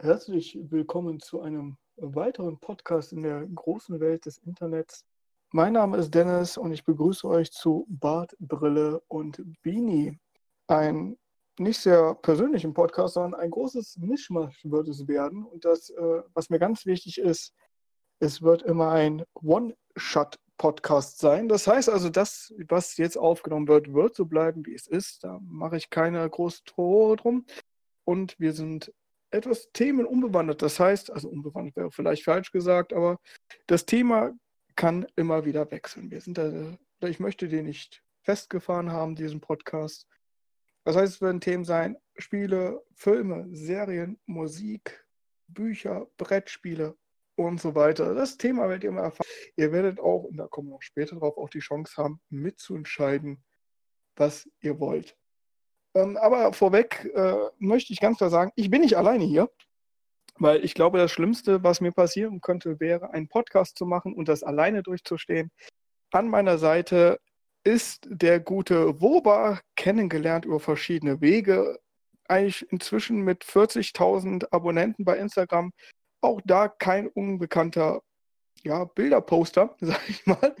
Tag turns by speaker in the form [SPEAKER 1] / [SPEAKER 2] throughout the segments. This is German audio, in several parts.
[SPEAKER 1] Herzlich willkommen zu einem weiteren Podcast in der großen Welt des Internets. Mein Name ist Dennis und ich begrüße euch zu Bart, Brille und Beanie. Ein nicht sehr persönlichen Podcast, sondern ein großes Mischmasch wird es werden. Und das, äh, was mir ganz wichtig ist, es wird immer ein One-Shot-Podcast sein. Das heißt also, das, was jetzt aufgenommen wird, wird so bleiben, wie es ist. Da mache ich keine große Tore drum. Und wir sind etwas themenunbewandert. Das heißt, also unbewandert wäre vielleicht falsch gesagt, aber das Thema kann immer wieder wechseln. Wir sind da, ich möchte den nicht festgefahren haben, diesen Podcast. Das heißt, es werden Themen sein, Spiele, Filme, Serien, Musik, Bücher, Brettspiele und so weiter. Das Thema werdet ihr immer erfahren. Ihr werdet auch, und da kommen wir noch später drauf, auch die Chance haben, mitzuentscheiden, was ihr wollt. Ähm, aber vorweg äh, möchte ich ganz klar sagen, ich bin nicht alleine hier, weil ich glaube, das Schlimmste, was mir passieren könnte, wäre, einen Podcast zu machen und das alleine durchzustehen. An meiner Seite ist der gute Woba kennengelernt über verschiedene Wege. Eigentlich inzwischen mit 40.000 Abonnenten bei Instagram. Auch da kein unbekannter ja, Bilderposter, sag ich mal.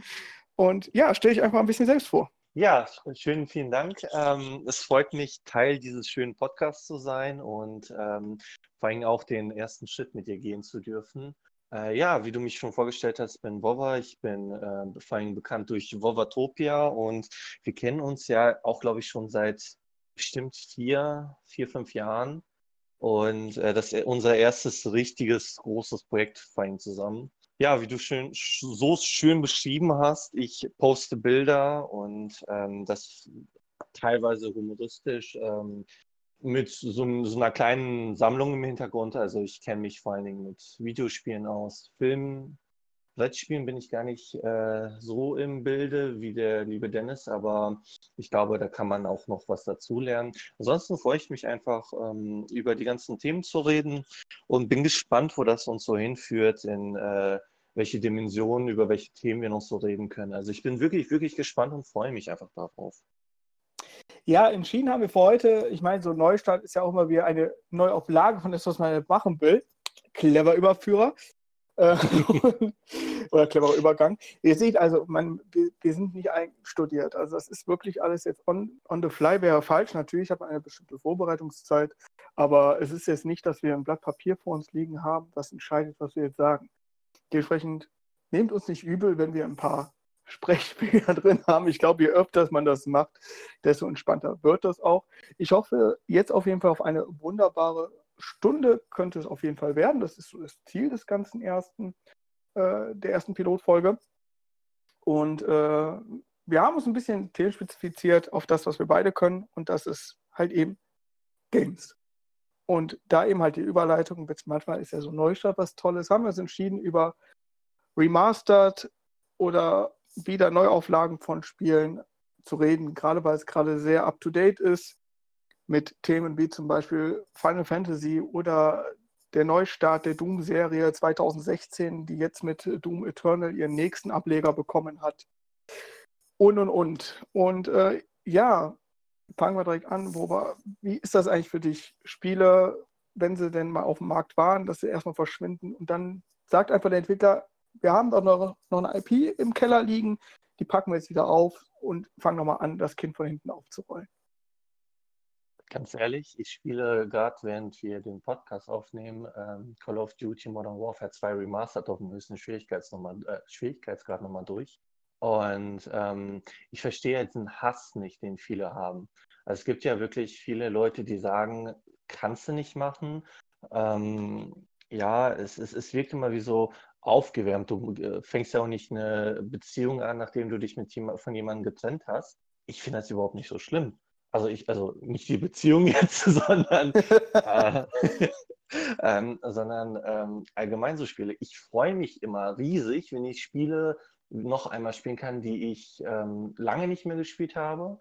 [SPEAKER 1] Und ja, stelle ich einfach ein bisschen selbst vor.
[SPEAKER 2] Ja, schönen vielen Dank. Ähm, es freut mich, Teil dieses schönen Podcasts zu sein und ähm, vor allem auch den ersten Schritt mit dir gehen zu dürfen. Äh, ja, wie du mich schon vorgestellt hast, bin Wova. Ich bin äh, vor allem bekannt durch Wovatopia und wir kennen uns ja auch, glaube ich, schon seit bestimmt vier, vier, fünf Jahren. Und äh, das ist unser erstes richtiges großes Projekt vor allem zusammen ja, wie du schön, so schön beschrieben hast, ich poste Bilder und ähm, das teilweise humoristisch ähm, mit so, so, einer kleinen Sammlung im Hintergrund. Also ich kenne mich vor allen Dingen mit Videospielen aus, Filmen, Brettspielen bin ich gar nicht äh, so im Bilde wie der liebe Dennis, aber ich glaube, da kann man auch noch was dazulernen. Ansonsten freue ich mich einfach, ähm, über die ganzen Themen zu reden und bin gespannt, wo das uns so hinführt, in äh, welche Dimensionen, über welche Themen wir noch so reden können. Also ich bin wirklich, wirklich gespannt und freue mich einfach darauf.
[SPEAKER 1] Ja, entschieden haben wir für heute, ich meine, so Neustart ist ja auch immer wieder eine Neuauflage von das, was man machen will. Clever Überführer. Äh, oder cleverer Übergang. Ihr seht also, man, wir, wir, sind nicht einstudiert. Also das ist wirklich alles jetzt on, on the fly, wäre falsch. Natürlich hat man eine bestimmte Vorbereitungszeit, aber es ist jetzt nicht, dass wir ein Blatt Papier vor uns liegen haben, was entscheidet, was wir jetzt sagen. Dementsprechend nehmt uns nicht übel, wenn wir ein paar Sprechspiele drin haben. Ich glaube, je öfter man das macht, desto entspannter wird das auch. Ich hoffe jetzt auf jeden Fall auf eine wunderbare Stunde könnte es auf jeden Fall werden. Das ist so das Ziel des ganzen ersten, äh, der ersten Pilotfolge. Und äh, wir haben uns ein bisschen themenspezifiziert auf das, was wir beide können. Und das ist halt eben Games. Und da eben halt die Überleitung, manchmal ist ja so Neustart was Tolles, haben wir uns entschieden, über Remastered oder wieder Neuauflagen von Spielen zu reden, gerade weil es gerade sehr up-to-date ist mit Themen wie zum Beispiel Final Fantasy oder der Neustart der Doom-Serie 2016, die jetzt mit Doom Eternal ihren nächsten Ableger bekommen hat. Und und und. Und äh, ja, fangen wir direkt an. War, wie ist das eigentlich für dich? Spiele, wenn sie denn mal auf dem Markt waren, dass sie erstmal verschwinden und dann sagt einfach der Entwickler, wir haben doch noch, noch eine IP im Keller liegen, die packen wir jetzt wieder auf und fangen nochmal an, das Kind von hinten aufzurollen.
[SPEAKER 2] Ganz ehrlich, ich spiele gerade, während wir den Podcast aufnehmen, ähm, Call of Duty Modern Warfare 2 Remastered auf dem höchsten äh, Schwierigkeitsgrad nochmal durch. Und ähm, ich verstehe jetzt den Hass nicht, den viele haben. Also es gibt ja wirklich viele Leute, die sagen, kannst du nicht machen. Ähm, ja, es, es, es wirkt immer wie so aufgewärmt. Du äh, fängst ja auch nicht eine Beziehung an, nachdem du dich mit von jemandem getrennt hast. Ich finde das überhaupt nicht so schlimm. Also ich, also nicht die Beziehung jetzt, sondern, äh, ähm, sondern ähm, allgemein so Spiele. Ich freue mich immer riesig, wenn ich Spiele noch einmal spielen kann, die ich ähm, lange nicht mehr gespielt habe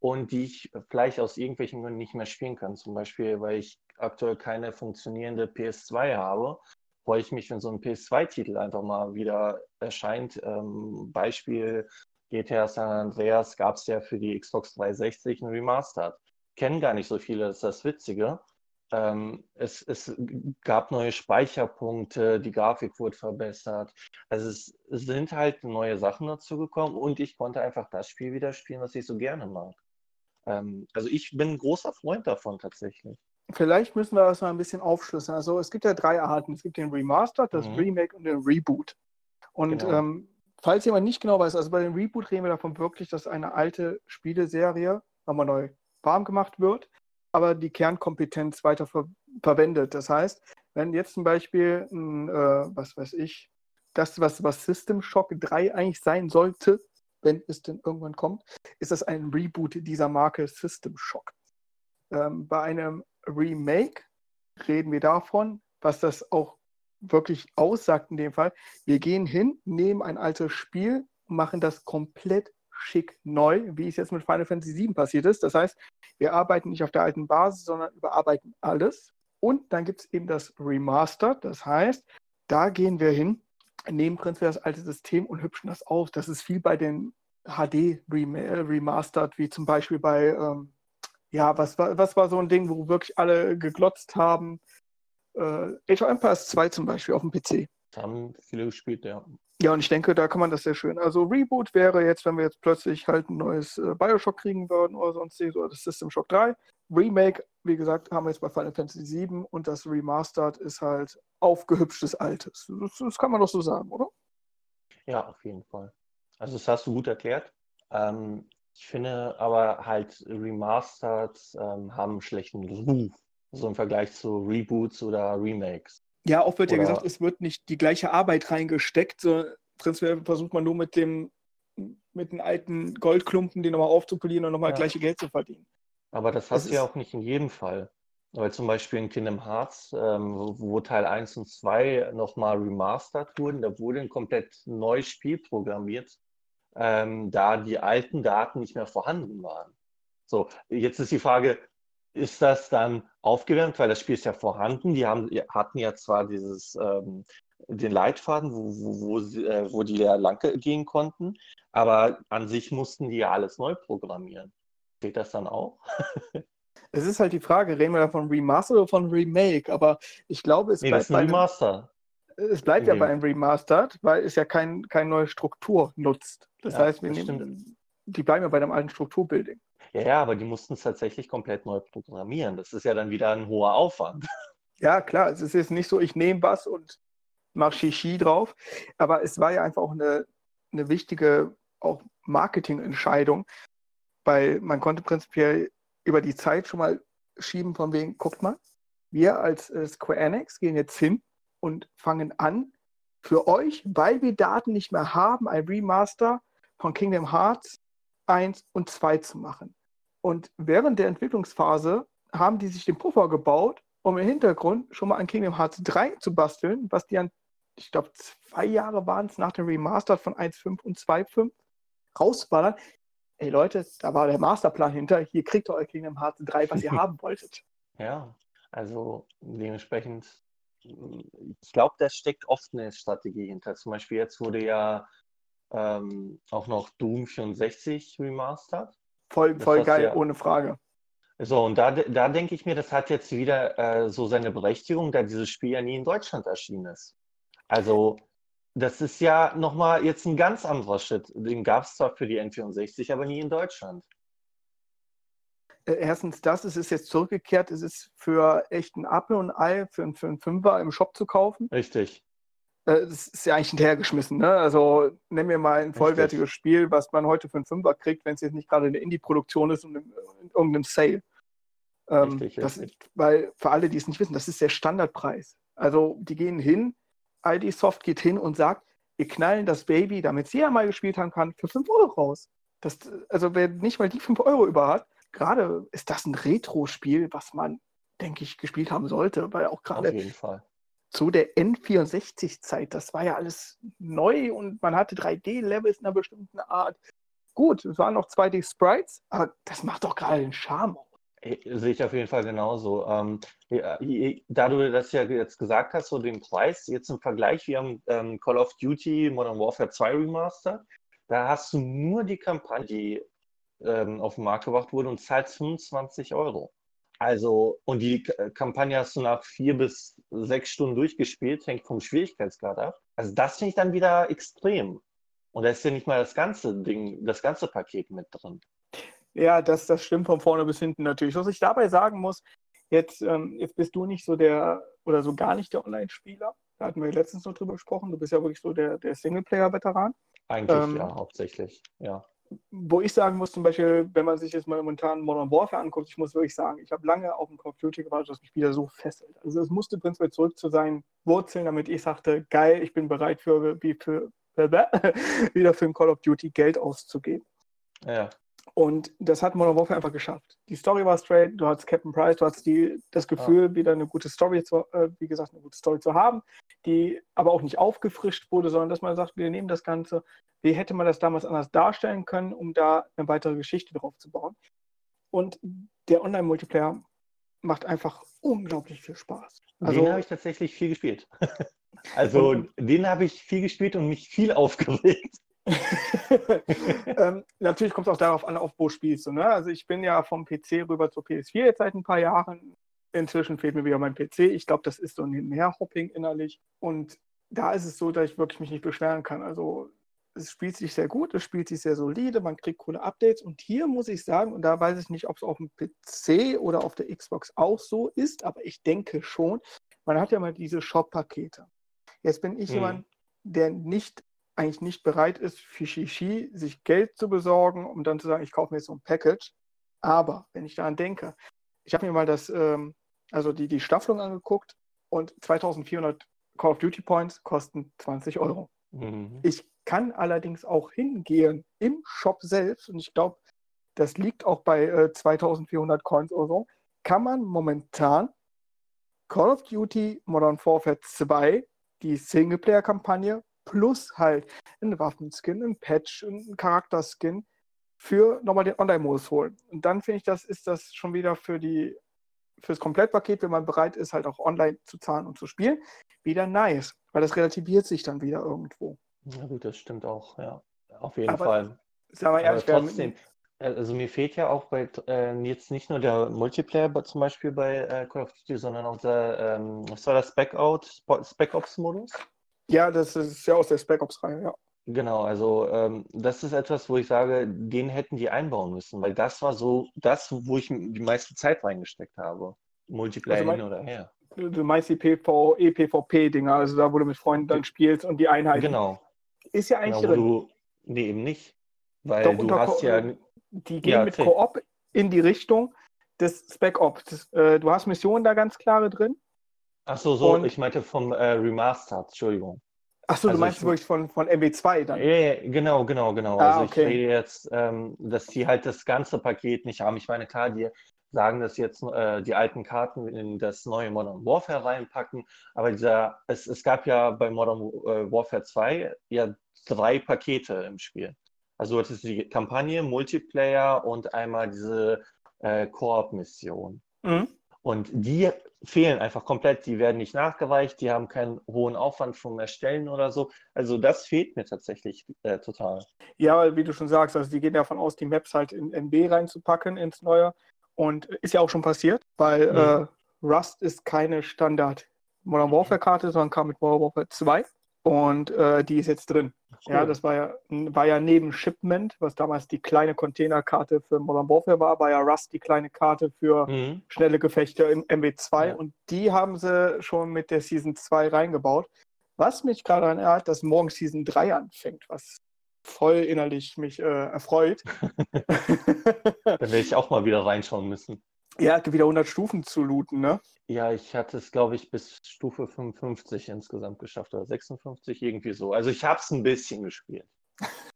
[SPEAKER 2] und die ich vielleicht aus irgendwelchen Gründen nicht mehr spielen kann. Zum Beispiel, weil ich aktuell keine funktionierende PS2 habe, freue ich mich, wenn so ein PS2-Titel einfach mal wieder erscheint. Ähm, Beispiel GTA San Andreas gab es ja für die Xbox 360 ein Remastered. Kennen gar nicht so viele, das ist das Witzige. Ähm, es, es gab neue Speicherpunkte, die Grafik wurde verbessert. Also es, es sind halt neue Sachen dazu gekommen und ich konnte einfach das Spiel wieder spielen, was ich so gerne mag. Ähm, also ich bin ein großer Freund davon tatsächlich.
[SPEAKER 1] Vielleicht müssen wir das mal ein bisschen aufschlüsseln. Also es gibt ja drei Arten. Es gibt den Remaster, das mhm. Remake und den Reboot. Und genau. ähm, falls jemand nicht genau weiß, also bei dem Reboot reden wir davon wirklich, dass eine alte Spieleserie nochmal neu warm gemacht wird, aber die Kernkompetenz weiter ver verwendet. Das heißt, wenn jetzt zum Beispiel, ein, äh, was weiß ich, das, was, was System Shock 3 eigentlich sein sollte, wenn es denn irgendwann kommt, ist das ein Reboot dieser Marke System Shock. Ähm, bei einem Remake reden wir davon, was das auch wirklich aussagt in dem Fall. Wir gehen hin, nehmen ein altes Spiel, machen das komplett schick neu, wie es jetzt mit Final Fantasy VII passiert ist. Das heißt, wir arbeiten nicht auf der alten Basis, sondern überarbeiten alles. Und dann gibt es eben das Remaster. Das heißt, da gehen wir hin, nehmen prinzipiell das alte System und hübschen das auf. Das ist viel bei den HD Remastered, wie zum Beispiel bei ähm, ja, was war, was war so ein Ding, wo wirklich alle geglotzt haben? Äh, Age of Empires 2 zum Beispiel auf dem PC.
[SPEAKER 2] Haben viele gespielt, ja.
[SPEAKER 1] Ja, und ich denke, da kann man das sehr schön. Also Reboot wäre jetzt, wenn wir jetzt plötzlich halt ein neues äh, Bioshock kriegen würden oder sonst oder das System Shock 3. Remake, wie gesagt, haben wir jetzt bei Final Fantasy 7 und das Remastered ist halt aufgehübschtes Altes. Das, das kann man doch so sagen, oder?
[SPEAKER 2] Ja, auf jeden Fall. Also das hast du gut erklärt. Ähm, ich finde aber halt Remastered ähm, haben einen schlechten Ruf, so im Vergleich zu Reboots oder Remakes.
[SPEAKER 1] Ja, oft wird oder... ja gesagt, es wird nicht die gleiche Arbeit reingesteckt, so prinzipiell versucht man nur mit dem mit den alten Goldklumpen die nochmal aufzupolieren und nochmal ja. gleiche Geld zu verdienen.
[SPEAKER 2] Aber das hast du ja auch nicht in jedem Fall. Weil zum Beispiel in Kingdom Hearts, ähm, wo Teil 1 und 2 nochmal remastert wurden, da wurde ein komplett neues Spiel programmiert, ähm, da die alten Daten nicht mehr vorhanden waren. So, jetzt ist die Frage, ist das dann aufgewärmt, weil das Spiel ist ja vorhanden. Die haben, hatten ja zwar dieses, ähm, den Leitfaden, wo, wo, wo, sie, äh, wo die ja lang gehen konnten, aber an sich mussten die ja alles neu programmieren. Geht das dann auch?
[SPEAKER 1] es ist halt die Frage, reden wir da von Remaster oder von Remake? Aber ich glaube, es
[SPEAKER 2] nee, bleibt das ist ein Remaster
[SPEAKER 1] es bleibt mhm. ja bei einem Remastered, weil es ja kein, keine neue Struktur nutzt. Das ja, heißt, wir das nehmen, die bleiben ja bei einem alten Strukturbuilding.
[SPEAKER 2] Ja, ja, aber die mussten es tatsächlich komplett neu programmieren. Das ist ja dann wieder ein hoher Aufwand.
[SPEAKER 1] Ja, klar, es ist jetzt nicht so, ich nehme was und mache Shishi drauf, aber es war ja einfach auch eine, eine wichtige auch Marketingentscheidung, weil man konnte prinzipiell über die Zeit schon mal schieben von wegen, guckt mal, wir als äh, Square Enix gehen jetzt hin und fangen an, für euch, weil wir Daten nicht mehr haben, ein Remaster von Kingdom Hearts 1 und 2 zu machen. Und während der Entwicklungsphase haben die sich den Puffer gebaut, um im Hintergrund schon mal an Kingdom Hearts 3 zu basteln, was die an, ich glaube, zwei Jahre waren es nach dem Remaster von 1.5 und 2.5 rausballern. Ey Leute, da war der Masterplan hinter. Hier kriegt ihr euer Kingdom Hearts 3, was ihr haben wolltet.
[SPEAKER 2] Ja, also dementsprechend ich glaube, da steckt oft eine Strategie hinter. Zum Beispiel jetzt wurde ja ähm, auch noch Doom 64 remastered.
[SPEAKER 1] Voll, voll geil, ja, ohne Frage.
[SPEAKER 2] So, und da, da denke ich mir, das hat jetzt wieder äh, so seine Berechtigung, da dieses Spiel ja nie in Deutschland erschienen ist. Also, das ist ja nochmal jetzt ein ganz anderer Schritt. Den gab es zwar für die N64, aber nie in Deutschland.
[SPEAKER 1] Äh, erstens das, es ist jetzt zurückgekehrt, es ist für echten Apfel und Ei für, für einen Fünfer im Shop zu kaufen.
[SPEAKER 2] Richtig.
[SPEAKER 1] Äh, das ist ja eigentlich hinterhergeschmissen. Ne? Also nennen wir mal ein vollwertiges. Spiel, was man heute für einen Fünfer kriegt, wenn es jetzt nicht gerade eine Indie-Produktion ist und in, in irgendeinem Sale. Ähm, richtig, das. Weil für alle, die es nicht wissen, das ist der Standardpreis. Also die gehen hin, ID Soft geht hin und sagt, wir knallen das Baby, damit sie ja mal gespielt haben kann, für 5 Euro raus. Das, also wer nicht mal die 5 Euro über hat, gerade ist das ein Retro-Spiel, was man, denke ich, gespielt haben sollte, weil auch gerade zu der N64-Zeit, das war ja alles neu und man hatte 3D-Levels in einer bestimmten Art. Gut, es waren noch 2D-Sprites, aber das macht doch gerade den Charme
[SPEAKER 2] Sehe ich auf jeden Fall genauso. Ähm, da du das ja jetzt gesagt hast, so den Preis, jetzt im Vergleich, wir haben ähm, Call of Duty Modern Warfare 2 Remaster, da hast du nur die Kampagne, die ähm, auf den Markt gebracht wurde und zahlst 25 Euro. Also, und die K- Kampagne hast du nach vier bis sechs Stunden durchgespielt, hängt vom Schwierigkeitsgrad ab. Also, das finde ich dann wieder extrem. Und da ist ja nicht mal das ganze Ding, das ganze Paket mit drin.
[SPEAKER 1] Ja, das, das stimmt von vorne bis hinten natürlich. Was ich dabei sagen muss, jetzt, ähm, jetzt bist du nicht so der oder so gar nicht der Online-Spieler. Da hatten wir letztens noch drüber gesprochen. Du bist ja wirklich so der, der Singleplayer-Veteran.
[SPEAKER 2] Eigentlich
[SPEAKER 1] Ähm,
[SPEAKER 2] ja, hauptsächlich. Ja.
[SPEAKER 1] Wo ich sagen muss, zum Beispiel, wenn man sich jetzt mal momentan Modern Warfare anguckt, ich muss wirklich sagen, ich habe lange auf dem Call of Duty gewartet, dass mich wieder so fesselt. Also es musste prinzipiell zurück zu seinen Wurzeln, damit ich sagte, geil, ich bin bereit für, wie für wieder für ein Call of Duty Geld auszugeben.
[SPEAKER 2] Ja.
[SPEAKER 1] Und das hat Modern Warfare einfach geschafft. Die Story war straight, du hattest Captain Price, du hattest die, das Gefühl, wieder eine gute Story zu, äh, wie gesagt, eine gute Story zu haben, die aber auch nicht aufgefrischt wurde, sondern dass man sagt, wir nehmen das Ganze, wie hätte man das damals anders darstellen können, um da eine weitere Geschichte drauf zu bauen. Und der Online-Multiplayer macht einfach unglaublich viel Spaß. Also,
[SPEAKER 2] den habe ich tatsächlich viel gespielt. also, den habe ich viel gespielt und mich viel aufgeregt.
[SPEAKER 1] ähm, natürlich kommt es auch darauf an, auf wo spielst du. Ne? Also ich bin ja vom PC rüber zur PS4 jetzt seit ein paar Jahren. Inzwischen fehlt mir wieder mein PC. Ich glaube, das ist so ein Mehrhopping innerlich. Und da ist es so, dass ich wirklich mich nicht beschweren kann. Also es spielt sich sehr gut, es spielt sich sehr solide, man kriegt coole Updates. Und hier muss ich sagen, und da weiß ich nicht, ob es auf dem PC oder auf der Xbox auch so ist, aber ich denke schon, man hat ja mal diese Shop-Pakete. Jetzt bin ich
[SPEAKER 2] Mhm.
[SPEAKER 1] jemand, der nicht eigentlich nicht bereit ist, für Shishi sich Geld zu besorgen, um dann zu sagen, ich kaufe mir jetzt so ein Package. Aber wenn ich daran denke, ich habe mir mal das, ähm, also die, die Staffelung angeguckt und 2400 Call of Duty Points kosten 20 Euro.
[SPEAKER 2] Mhm.
[SPEAKER 1] Ich kann allerdings auch hingehen im Shop selbst und ich glaube, das liegt auch bei äh, 2400 Coins oder so, kann man momentan Call of Duty Modern Warfare 2, die Singleplayer-Kampagne, plus halt einen Waffenskin, einen Patch, einen Charakterskin für nochmal den Online-Modus holen. Und dann finde ich, das ist das schon wieder für die fürs Komplettpaket, wenn man bereit ist, halt auch online zu zahlen und zu spielen, wieder nice. Weil das relativiert sich dann wieder irgendwo.
[SPEAKER 2] Na gut, das stimmt auch, ja. Auf jeden
[SPEAKER 1] Aber
[SPEAKER 2] Fall.
[SPEAKER 1] Sagen wir
[SPEAKER 2] Aber
[SPEAKER 1] ehrlich, mit-
[SPEAKER 2] trotzdem, also mir fehlt ja auch bei äh, jetzt nicht nur der Multiplayer zum Beispiel bei äh, Call of Duty, sondern auch der, ähm, was war das, Spec Out, Spec Ops Modus?
[SPEAKER 1] Ja, das ist ja aus der Spec Ops-Reihe, ja.
[SPEAKER 2] Genau, also ähm, das ist etwas, wo ich sage, den hätten die einbauen müssen, weil das war so das, wo ich die meiste Zeit reingesteckt habe. Multiplayer
[SPEAKER 1] Also mein-
[SPEAKER 2] oder her.
[SPEAKER 1] Du meinst die PvE, PvP-Dinger, also da, wo du mit Freunden dann spielst und die Einheiten.
[SPEAKER 2] Genau,
[SPEAKER 1] Ist ja eigentlich
[SPEAKER 2] genau,
[SPEAKER 1] drin.
[SPEAKER 2] du, nee, eben nicht, weil
[SPEAKER 1] Doch,
[SPEAKER 2] du hast
[SPEAKER 1] Ko-
[SPEAKER 2] ja,
[SPEAKER 1] Die gehen
[SPEAKER 2] Ja,
[SPEAKER 1] mit. Koop in die Richtung des Spec Ops. Das, äh, du hast Missionen da ganz klare drin.
[SPEAKER 2] Ach so, so,
[SPEAKER 1] Und-
[SPEAKER 2] ich meinte vom äh, Remastered, Entschuldigung.
[SPEAKER 1] Achso,
[SPEAKER 2] Also
[SPEAKER 1] du meinst
[SPEAKER 2] ich-
[SPEAKER 1] wirklich von, von MW2 dann.
[SPEAKER 2] Ja, genau, genau, genau.
[SPEAKER 1] Ah,
[SPEAKER 2] Also
[SPEAKER 1] okay.
[SPEAKER 2] ich rede jetzt, ähm, dass die halt das ganze Paket nicht haben. Ich meine, klar, die sagen, dass jetzt äh, die alten Karten in das neue Modern Warfare reinpacken, aber dieser, es, es gab ja bei Modern äh, Warfare 2 ja drei Pakete im Spiel. Also du hattest die Kampagne, Multiplayer und einmal diese äh, Koop-Mission.
[SPEAKER 1] Mhm.
[SPEAKER 2] Und die fehlen einfach komplett, die werden nicht nachgereicht, die haben keinen hohen Aufwand vom Erstellen oder so. Also das fehlt mir tatsächlich äh, total.
[SPEAKER 1] Ja, wie du schon sagst, also die gehen davon aus, die Maps halt in NB reinzupacken ins Neue. Und ist ja auch schon passiert, weil
[SPEAKER 2] Mhm.
[SPEAKER 1] äh, Rust ist keine Standard Modern Warfare Karte, sondern kam mit Modern Warfare 2 und äh, die ist jetzt drin. Ja,
[SPEAKER 2] Cool.
[SPEAKER 1] das war ja, war ja neben Shipment, was damals die kleine Containerkarte für Modern Warfare war, war ja Rust die kleine Karte für
[SPEAKER 2] Mhm.
[SPEAKER 1] schnelle Gefechte im MW2
[SPEAKER 2] Ja.
[SPEAKER 1] und die haben sie schon mit der Season 2 reingebaut. Was mich gerade daran erinnert, dass morgen Season 3 anfängt, was voll innerlich mich äh, erfreut.
[SPEAKER 2] Dann werde ich auch mal wieder reinschauen müssen.
[SPEAKER 1] ja, wieder 100 Stufen zu looten, ne?
[SPEAKER 2] Ja, ich hatte es, glaube ich, bis Stufe 55 insgesamt geschafft oder 56, irgendwie so. Also ich habe es ein bisschen gespielt.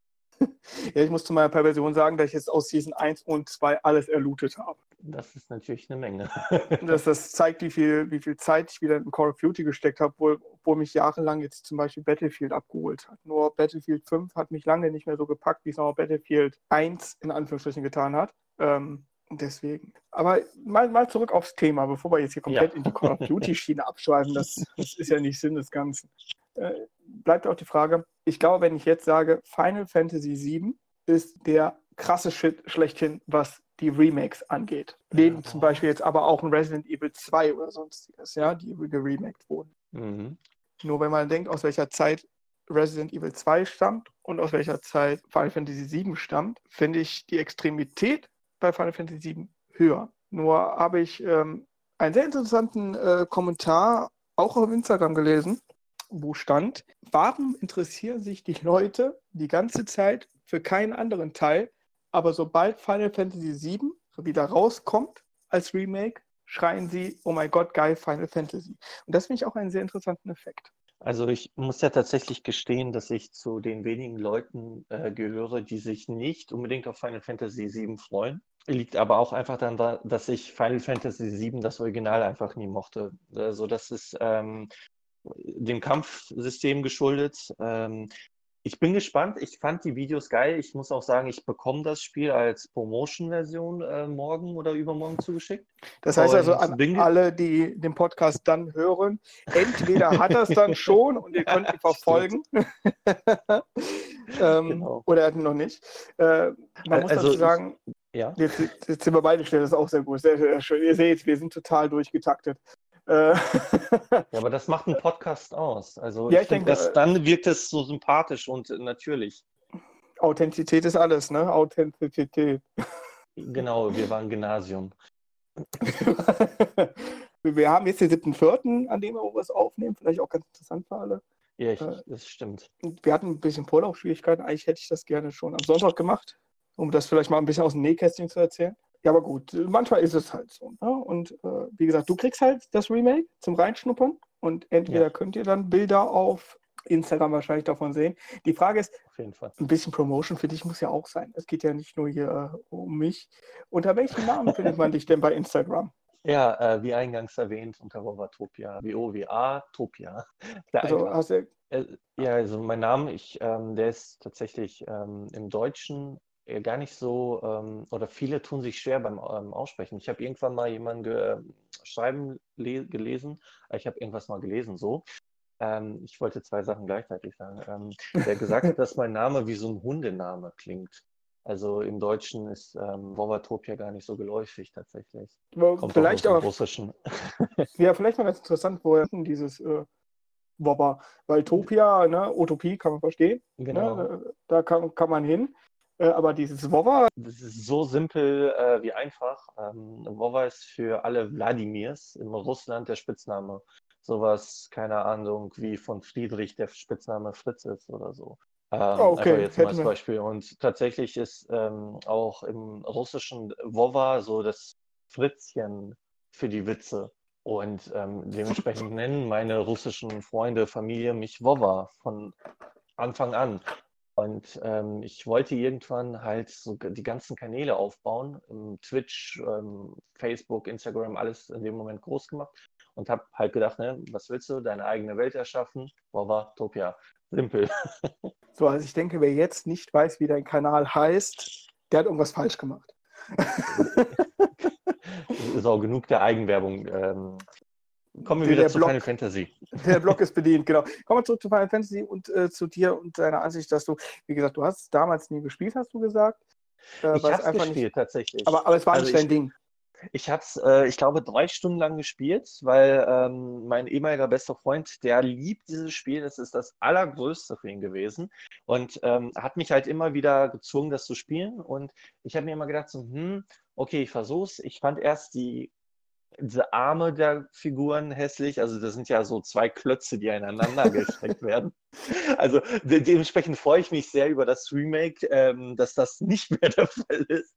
[SPEAKER 1] Ja, ich muss zu meiner Perversion sagen, dass ich jetzt aus Season 1 und 2 alles erlootet habe.
[SPEAKER 2] Das ist natürlich eine Menge.
[SPEAKER 1] Das, das zeigt, wie viel, wie viel Zeit ich wieder in Call of Duty gesteckt habe, obwohl, obwohl mich jahrelang jetzt zum Beispiel Battlefield abgeholt hat. Nur Battlefield 5 hat mich lange nicht mehr so gepackt, wie es noch Battlefield 1 in Anführungsstrichen getan hat. Ähm, deswegen. Aber mal, mal zurück aufs Thema, bevor wir jetzt hier komplett
[SPEAKER 2] Ja.
[SPEAKER 1] in die Call of Duty-Schiene abschweifen. Das, das ist ja nicht Sinn des Ganzen. Äh, bleibt auch die Frage, ich glaube, wenn ich jetzt sage, Final Fantasy VII ist der krasse Shit schlechthin, was die Remakes angeht. Neben zum Beispiel jetzt aber auch ein Resident Evil 2 oder sonstiges, ja, die geremaked wurden. Mhm. Nur wenn man denkt, aus welcher Zeit Resident Evil 2 stammt und aus welcher Zeit Final Fantasy 7 stammt, finde ich die Extremität bei Final Fantasy 7 höher. Nur habe ich ähm, einen sehr interessanten äh, Kommentar auch auf Instagram gelesen, wo stand, warum interessieren sich die Leute die ganze Zeit für keinen anderen Teil, aber sobald Final Fantasy VII wieder rauskommt als Remake, schreien sie, oh mein Gott, geil, Final Fantasy. Und das finde ich auch einen sehr interessanten Effekt.
[SPEAKER 2] Also ich muss ja tatsächlich gestehen, dass ich zu den wenigen Leuten äh, gehöre, die sich nicht unbedingt auf Final Fantasy VII freuen. Liegt aber auch einfach daran, dass ich Final Fantasy VII, das Original, einfach nie mochte. Also das ist ähm, dem Kampfsystem geschuldet. Ähm, ich bin gespannt. Ich fand die Videos geil. Ich muss auch sagen, ich bekomme das Spiel als Promotion-Version äh, morgen oder übermorgen zugeschickt.
[SPEAKER 1] Das heißt also an alle, die den Podcast dann hören, entweder hat er es dann schon und ihr könnt ihn verfolgen. ähm, genau. Oder er hat ihn noch nicht. Äh, man muss also dazu sagen, ja. jetzt, jetzt, sind wir beide schnell, das ist auch sehr gut. Sehr, sehr schön. Ihr seht, wir sind total durchgetaktet.
[SPEAKER 2] Äh, ja, aber das macht einen Podcast aus. Also ja, ich, ich denke, dass, äh, dann wirkt es so sympathisch und natürlich.
[SPEAKER 1] Authentizität ist alles, ne? Authentizität.
[SPEAKER 2] Genau, wir waren Gymnasium.
[SPEAKER 1] wir haben jetzt den 7.4., an dem wir was aufnehmen, vielleicht auch ganz interessant für alle.
[SPEAKER 2] Ja, ich, äh, das stimmt.
[SPEAKER 1] Wir hatten ein bisschen Vorlaufschwierigkeiten. Eigentlich hätte ich das gerne schon am Sonntag gemacht, um das vielleicht mal ein bisschen aus dem Nähkästchen zu erzählen. Ja, aber gut, manchmal ist es halt so. Ne? Und äh, wie gesagt, du kriegst halt das Remake zum Reinschnuppern und entweder ja. könnt ihr dann Bilder auf Instagram wahrscheinlich davon sehen. Die Frage ist, ein bisschen Promotion für dich muss ja auch sein. Es geht ja nicht nur hier äh, um mich. Unter welchem Namen findet man dich denn bei Instagram?
[SPEAKER 2] Ja, äh, wie eingangs erwähnt, unter Wovatopia. W-O-W-A, Topia.
[SPEAKER 1] Also hast du...
[SPEAKER 2] Äh, ja, also mein Name, ich, ähm, der ist tatsächlich ähm, im Deutschen gar nicht so, ähm, oder viele tun sich schwer beim ähm, Aussprechen. Ich habe irgendwann mal jemanden ge ähm, schreiben gelesen, äh, ich habe irgendwas mal gelesen, so. Ähm, ich wollte zwei Sachen gleichzeitig sagen. Ähm, der gesagt hat, dass mein Name wie so ein Hundename klingt. Also im Deutschen ist ähm, Wovatopia gar nicht so geläufig tatsächlich.
[SPEAKER 1] Kommt vielleicht auch Russischen. ja, vielleicht mal ganz interessant, woher dieses äh, Wobber, weil Topia, ne, Utopie kann man verstehen. Genau. Ne, da kann, kann man hin. Äh, aber dieses Wova.
[SPEAKER 2] Das ist so simpel äh, wie einfach. Ähm, Wova ist für alle Wladimirs in Russland der Spitzname. Sowas, keine Ahnung, wie von Friedrich der Spitzname Fritz ist oder so. Ähm, oh, okay. jetzt mal als Beispiel. Und tatsächlich ist ähm, auch im russischen Wova so das Fritzchen für die Witze. Und ähm, dementsprechend nennen meine russischen Freunde, Familie mich Wova von Anfang an. Und ähm, ich wollte irgendwann halt so die ganzen Kanäle aufbauen, Twitch, ähm, Facebook, Instagram, alles in dem Moment groß gemacht und habe halt gedacht, ne, was willst du, deine eigene Welt erschaffen? Wova, Topia, simpel.
[SPEAKER 1] So, also ich denke, wer jetzt nicht weiß, wie dein Kanal heißt, der hat irgendwas falsch gemacht.
[SPEAKER 2] ist auch genug der Eigenwerbung. Ähm, Kommen wir wieder zu
[SPEAKER 1] Blog,
[SPEAKER 2] Final Fantasy.
[SPEAKER 1] Der Blog ist bedient, genau. Kommen wir zurück zu Final Fantasy und äh, zu dir und deiner Ansicht, dass du, wie gesagt, du hast damals nie gespielt, hast du gesagt.
[SPEAKER 2] Äh, ich habe gespielt, nicht, tatsächlich.
[SPEAKER 1] Aber, aber es war also nicht dein ich, Ding.
[SPEAKER 2] Ich habe es, äh, ich glaube, drei Stunden lang gespielt, weil ähm, mein ehemaliger bester Freund, der liebt dieses Spiel. Das ist das allergrößte für ihn gewesen und ähm, hat mich halt immer wieder gezwungen, das zu spielen. Und ich habe mir immer gedacht, so, hm, okay, ich versuch's. Ich fand erst die diese Arme der Figuren hässlich. Also das sind ja so zwei Klötze, die aneinander gestreckt werden. Also de dementsprechend freue ich mich sehr über das Remake, ähm, dass das nicht mehr der Fall ist.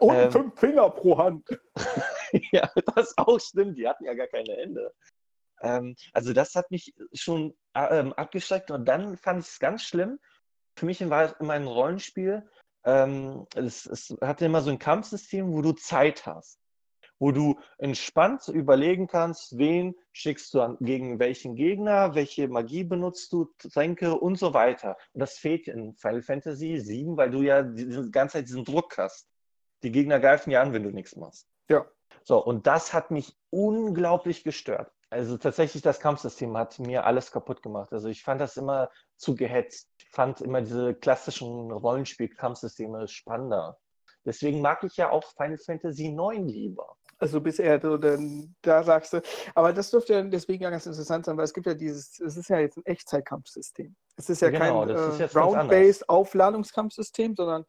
[SPEAKER 1] Und ähm, fünf Finger pro Hand.
[SPEAKER 2] ja, das auch stimmt. Die hatten ja gar keine Hände. Ähm, also das hat mich schon ähm, abgeschreckt und dann fand ich es ganz schlimm. Für mich war es immer ein Rollenspiel. Ähm, es, es hatte immer so ein Kampfsystem, wo du Zeit hast wo du entspannt überlegen kannst, wen schickst du an, gegen welchen Gegner, welche Magie benutzt du, Tränke und so weiter. Und das fehlt in Final Fantasy 7, weil du ja die ganze Zeit diesen Druck hast. Die Gegner greifen ja an, wenn du nichts machst.
[SPEAKER 1] Ja.
[SPEAKER 2] So, und das hat mich unglaublich gestört. Also tatsächlich, das Kampfsystem hat mir alles kaputt gemacht. Also ich fand das immer zu gehetzt. Ich fand immer diese klassischen Rollenspiel-Kampfsysteme spannender. Deswegen mag ich ja auch Final Fantasy IX lieber.
[SPEAKER 1] Also bisher, so, dann, da sagst du, aber das dürfte ja deswegen ja ganz interessant sein, weil es gibt ja dieses, es ist ja jetzt ein Echtzeitkampfsystem. Es ist ja genau, kein äh, Round-Based Aufladungskampfsystem, sondern